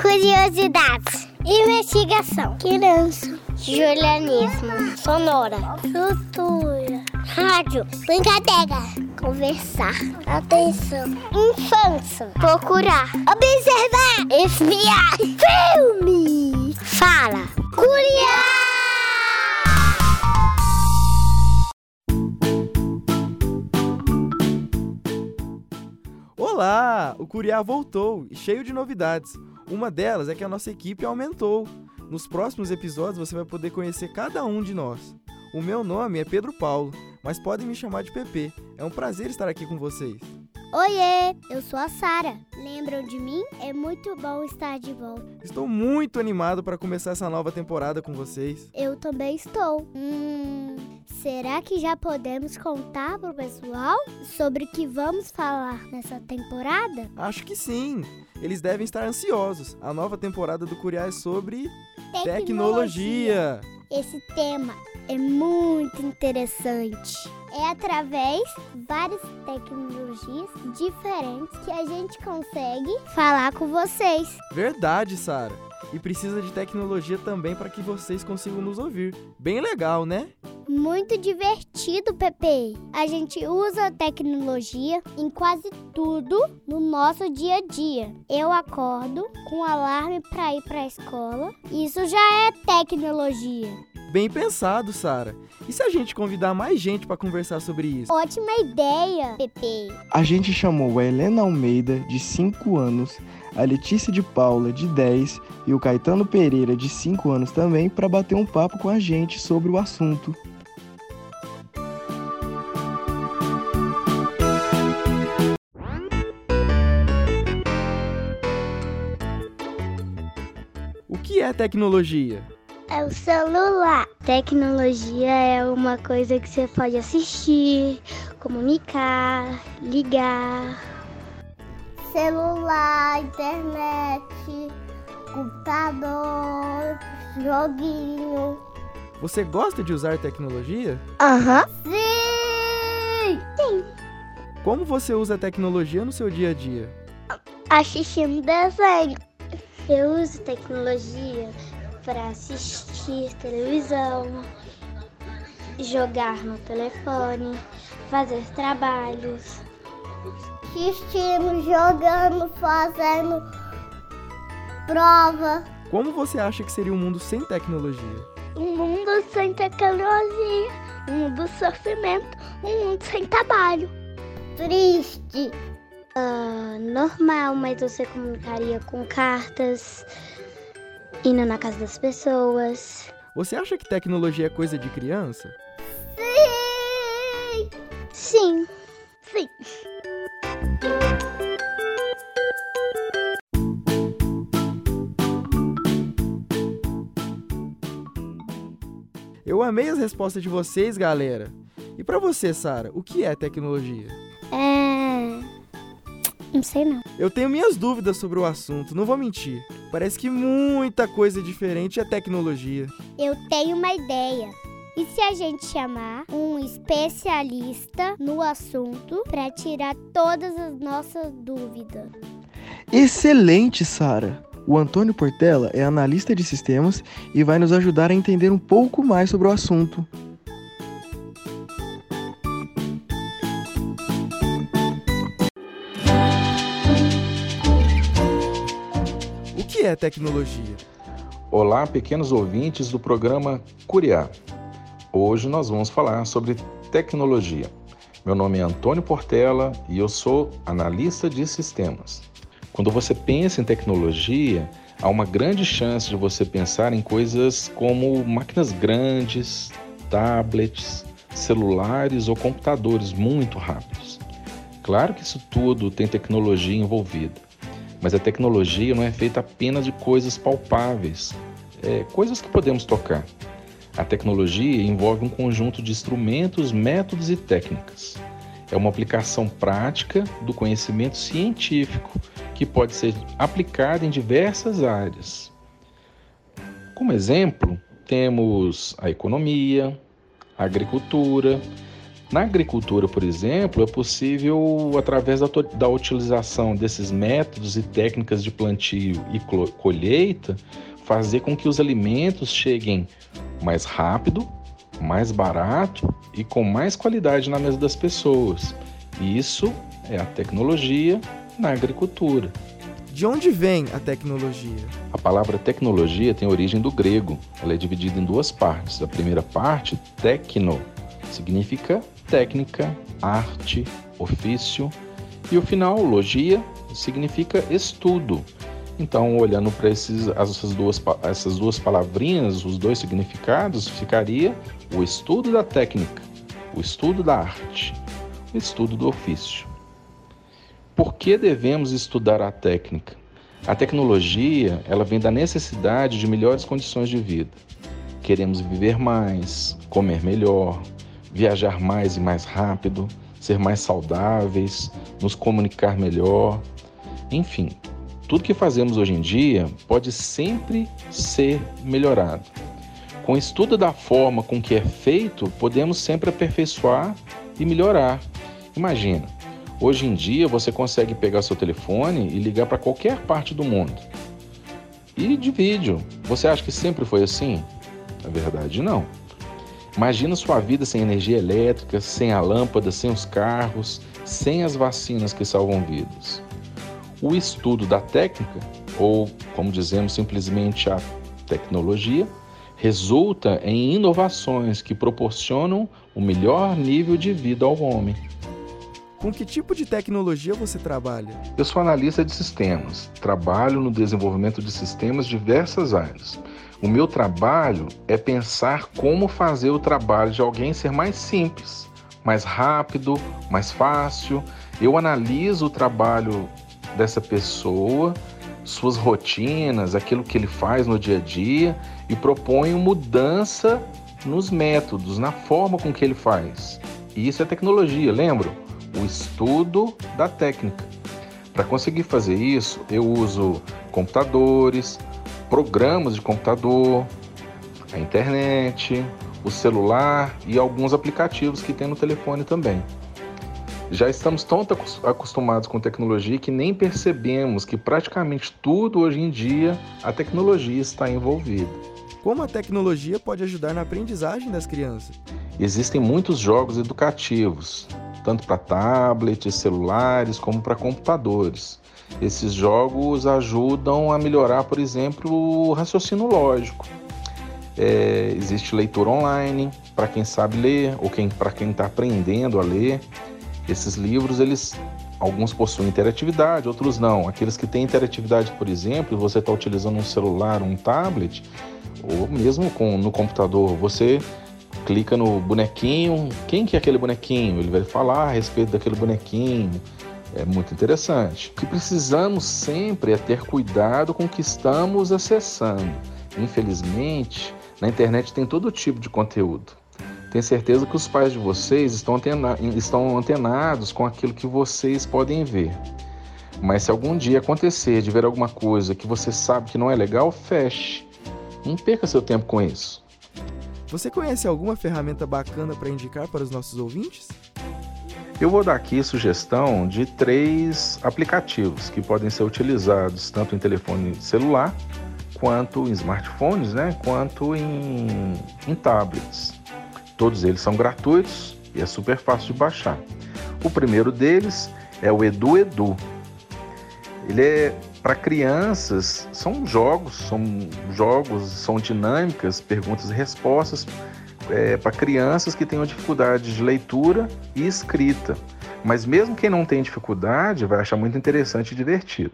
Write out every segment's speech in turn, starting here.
Curiosidades. Investigação. Criança. Julianismo. Sonora. Cultura. Rádio. Brincadeira. Conversar. Atenção. Infância. Procurar. Observar. Espiar. Filme. Fala. Curiar. Olá! O Curiá voltou, cheio de novidades. Uma delas é que a nossa equipe aumentou. Nos próximos episódios você vai poder conhecer cada um de nós. O meu nome é Pedro Paulo, mas podem me chamar de PP. É um prazer estar aqui com vocês. Oiê, eu sou a Sara. Lembram de mim? É muito bom estar de volta. Estou muito animado para começar essa nova temporada com vocês. Eu também estou. Hum, será que já podemos contar pro pessoal sobre o que vamos falar nessa temporada? Acho que sim. Eles devem estar ansiosos. A nova temporada do Curiá é sobre tecnologia. Esse tema é muito interessante. É através de várias tecnologias diferentes que a gente consegue falar com vocês. Verdade, Sara. E precisa de tecnologia também para que vocês consigam nos ouvir. Bem legal, né? Muito divertido, Pepe. A gente usa tecnologia em quase tudo no nosso dia a dia. Eu acordo com alarme para ir para a escola. Isso já é tecnologia. Bem pensado, Sara. E se a gente convidar mais gente para conversar sobre isso? Ótima ideia, Pepe. A gente chamou a Helena Almeida, de 5 anos, a Letícia de Paula, de 10, e o Caetano Pereira, de 5 anos também, para bater um papo com a gente sobre o assunto. É tecnologia? É o celular. Tecnologia é uma coisa que você pode assistir, comunicar, ligar. Celular, internet, computador, joguinho. Você gosta de usar tecnologia? Aham. Sim! Sim. Como você usa a tecnologia no seu dia a dia? Assistindo desenho. Eu uso tecnologia para assistir televisão, jogar no telefone, fazer trabalhos. Assistindo, jogando, fazendo prova. Como você acha que seria um mundo sem tecnologia? Um mundo sem tecnologia, um mundo sofrimento, um mundo sem trabalho. Triste. Ah, normal, mas você comunicaria com cartas, indo na casa das pessoas. Você acha que tecnologia é coisa de criança? Sim! Sim, sim. Eu amei as respostas de vocês, galera. E para você, Sara, o que é tecnologia? Não sei não. Eu tenho minhas dúvidas sobre o assunto, não vou mentir. Parece que muita coisa diferente é tecnologia. Eu tenho uma ideia. E se a gente chamar um especialista no assunto para tirar todas as nossas dúvidas? Excelente, Sara! O Antônio Portela é analista de sistemas e vai nos ajudar a entender um pouco mais sobre o assunto. Tecnologia? Olá, pequenos ouvintes do programa Curiá. Hoje nós vamos falar sobre tecnologia. Meu nome é Antônio Portela e eu sou analista de sistemas. Quando você pensa em tecnologia, há uma grande chance de você pensar em coisas como máquinas grandes, tablets, celulares ou computadores muito rápidos. Claro que isso tudo tem tecnologia envolvida, mas a tecnologia não é feita apenas de coisas palpáveis, é, coisas que podemos tocar. A tecnologia envolve um conjunto de instrumentos, métodos e técnicas. É uma aplicação prática do conhecimento científico que pode ser aplicada em diversas áreas. Como exemplo, temos a economia, a agricultura, Na agricultura, por exemplo, é possível, através da, da utilização desses métodos e técnicas de plantio e colheita, fazer com que os alimentos cheguem mais rápido, mais barato e com mais qualidade na mesa das pessoas. Isso é a tecnologia na agricultura. De onde vem a tecnologia? A palavra tecnologia tem origem do grego. Ela é dividida em duas partes. A primeira parte, tecno, significa técnica, arte, ofício, e o final, logia, significa estudo. Então, olhando para essas duas, essas duas palavrinhas, os dois significados, ficaria o estudo da técnica, o estudo da arte, o estudo do ofício. Por que devemos estudar a técnica? A tecnologia, ela vem da necessidade de melhores condições de vida. Queremos viver mais, comer melhor, viajar mais e mais rápido, ser mais saudáveis, nos comunicar melhor. Enfim, tudo que fazemos hoje em dia pode sempre ser melhorado. Com o estudo da forma com que é feito, podemos sempre aperfeiçoar e melhorar. Imagina, Hoje em dia você consegue pegar seu telefone e ligar para qualquer parte do mundo. E de vídeo, você acha que sempre foi assim? Na verdade, não. Imagina sua vida sem energia elétrica, sem a lâmpada, sem os carros, sem as vacinas que salvam vidas. O estudo da técnica, ou como dizemos simplesmente a tecnologia, resulta em inovações que proporcionam o melhor nível de vida ao homem. Com que tipo de tecnologia você trabalha? Eu sou analista de sistemas. Trabalho no desenvolvimento de sistemas de diversas áreas. O meu trabalho é pensar como fazer o trabalho de alguém ser mais simples, mais rápido, mais fácil. Eu analiso o trabalho dessa pessoa, suas rotinas, aquilo que ele faz no dia a dia e proponho mudança nos métodos, na forma com que ele faz. E isso é tecnologia, lembram? o estudo da técnica. Para conseguir fazer isso, eu uso computadores, programas de computador, a internet, o celular e alguns aplicativos que tem no telefone também. Já estamos tão acostumados com tecnologia que nem percebemos que praticamente tudo hoje em dia a tecnologia está envolvida. Como a tecnologia pode ajudar na aprendizagem das crianças? Existem muitos jogos educativos, tanto para tablets, celulares, como para computadores. Esses jogos ajudam a melhorar, por exemplo, o raciocínio lógico. É, existe leitura online para quem sabe ler ou quem, para quem está aprendendo a ler. Esses livros, eles alguns possuem interatividade, outros não. Aqueles que têm interatividade, por exemplo, você está utilizando um celular, um tablet, ou mesmo com, no computador, você clica no bonequinho, quem que é aquele bonequinho? Ele vai falar a respeito daquele bonequinho. É muito interessante. O que precisamos sempre é ter cuidado com o que estamos acessando. Infelizmente, na internet tem todo tipo de conteúdo. Tenho certeza que os pais de vocês estão, antena estão antenados com aquilo que vocês podem ver. Mas se algum dia acontecer de ver alguma coisa que você sabe que não é legal, feche. Não perca seu tempo com isso. Você conhece alguma ferramenta bacana para indicar para os nossos ouvintes? Eu vou dar aqui sugestão de três aplicativos que podem ser utilizados tanto em telefone celular, quanto em smartphones, né, quanto em, em tablets. Todos eles são gratuitos e é super fácil de baixar. O primeiro deles é o Edu Edu. Ele é para crianças, são jogos, são jogos, são dinâmicas, perguntas e respostas é, para crianças que tenham dificuldade de leitura e escrita. Mas mesmo quem não tem dificuldade vai achar muito interessante e divertido.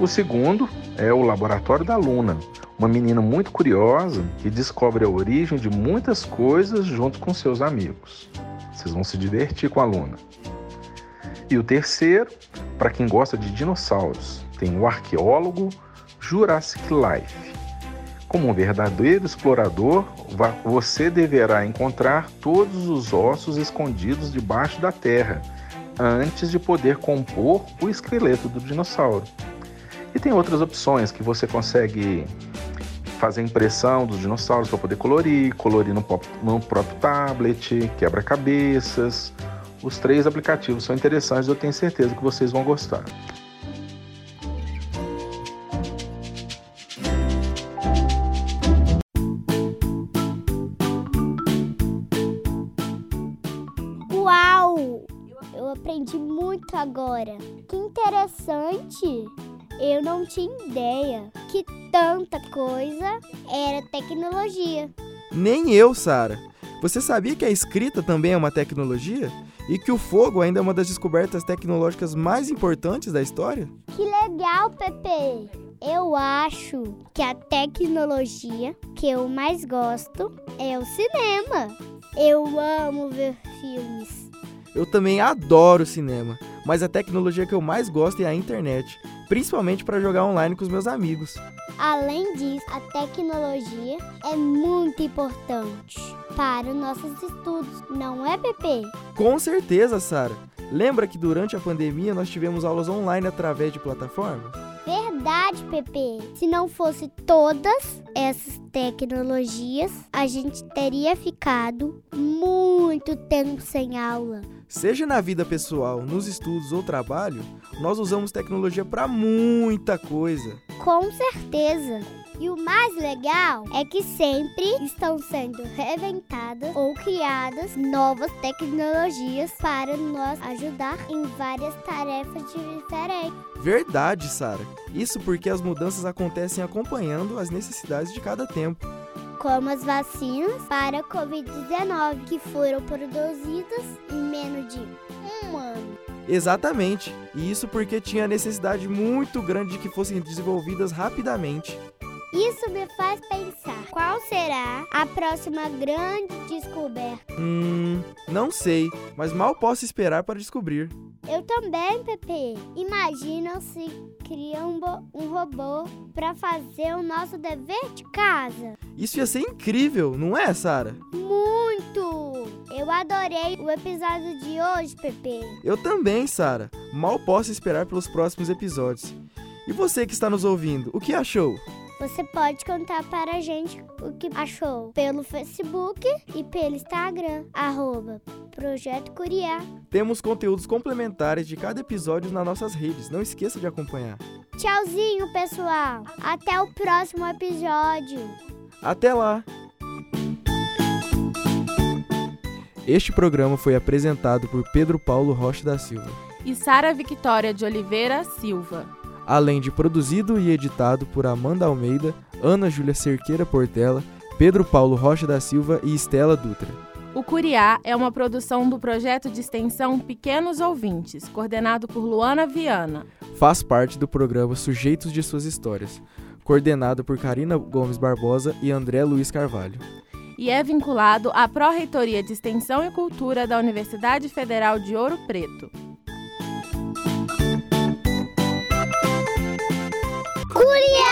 O segundo é o Laboratório da Luna, uma menina muito curiosa que descobre a origem de muitas coisas junto com seus amigos. Vocês vão se divertir com a Luna. E o terceiro, para quem gosta de dinossauros, tem o arqueólogo Jurassic Life. Como um verdadeiro explorador, você deverá encontrar todos os ossos escondidos debaixo da terra antes de poder compor o esqueleto do dinossauro. E tem outras opções que você consegue fazer impressão dos dinossauros para poder colorir, colorir no, no próprio tablet, quebra-cabeças. Os três aplicativos são interessantes, eu tenho certeza que vocês vão gostar. Agora. Que interessante! Eu não tinha ideia que tanta coisa era tecnologia. Nem eu, Sara. Você sabia que a escrita também é uma tecnologia? E que o fogo ainda é uma das descobertas tecnológicas mais importantes da história? Que legal, Pepe! Eu acho que a tecnologia que eu mais gosto é o cinema. Eu amo ver filmes. Eu também adoro cinema, mas a tecnologia que eu mais gosto é a internet principalmente para jogar online com os meus amigos. Além disso, a tecnologia é muito importante para os nossos estudos, não é, Pepe? Com certeza, Sara. Lembra que durante a pandemia nós tivemos aulas online através de plataformas? Verdade, Pepe. Se não fosse todas essas tecnologias, a gente teria ficado muito tempo sem aula. Seja na vida pessoal, nos estudos ou trabalho, nós usamos tecnologia para muita coisa. Com certeza. E o mais legal é que sempre estão sendo reinventadas ou criadas novas tecnologias para nos ajudar em várias tarefas diferentes. Verdade, Sara. Isso porque as mudanças acontecem acompanhando as necessidades de cada tempo como as vacinas para a Covid-19, que foram produzidas em menos de um ano. Exatamente, e isso porque tinha necessidade muito grande de que fossem desenvolvidas rapidamente. Isso me faz pensar qual será a próxima grande descoberta. Hum, não sei, mas mal posso esperar para descobrir. Eu também, Pepe. Imagina se cria um, um robô para fazer o nosso dever de casa. Isso ia ser incrível, não é, Sara? Muito! Eu adorei o episódio de hoje, Pepe. Eu também, Sara. Mal posso esperar pelos próximos episódios. E você que está nos ouvindo, o que achou? Você pode contar para a gente o que achou pelo Facebook e pelo Instagram, arroba Projeto Curiá. Temos conteúdos complementares de cada episódio nas nossas redes, não esqueça de acompanhar. Tchauzinho, pessoal! Até o próximo episódio! Até lá! Este programa foi apresentado por Pedro Paulo Rocha da Silva e Sara Victoria de Oliveira Silva além de produzido e editado por Amanda Almeida, Ana Júlia Cerqueira Portela, Pedro Paulo Rocha da Silva e Estela Dutra. O Curiá é uma produção do projeto de extensão Pequenos Ouvintes, coordenado por Luana Viana. Faz parte do programa Sujeitos de Suas Histórias, coordenado por Karina Gomes Barbosa e André Luiz Carvalho. E é vinculado à Pró-Reitoria de Extensão e Cultura da Universidade Federal de Ouro Preto. Julia!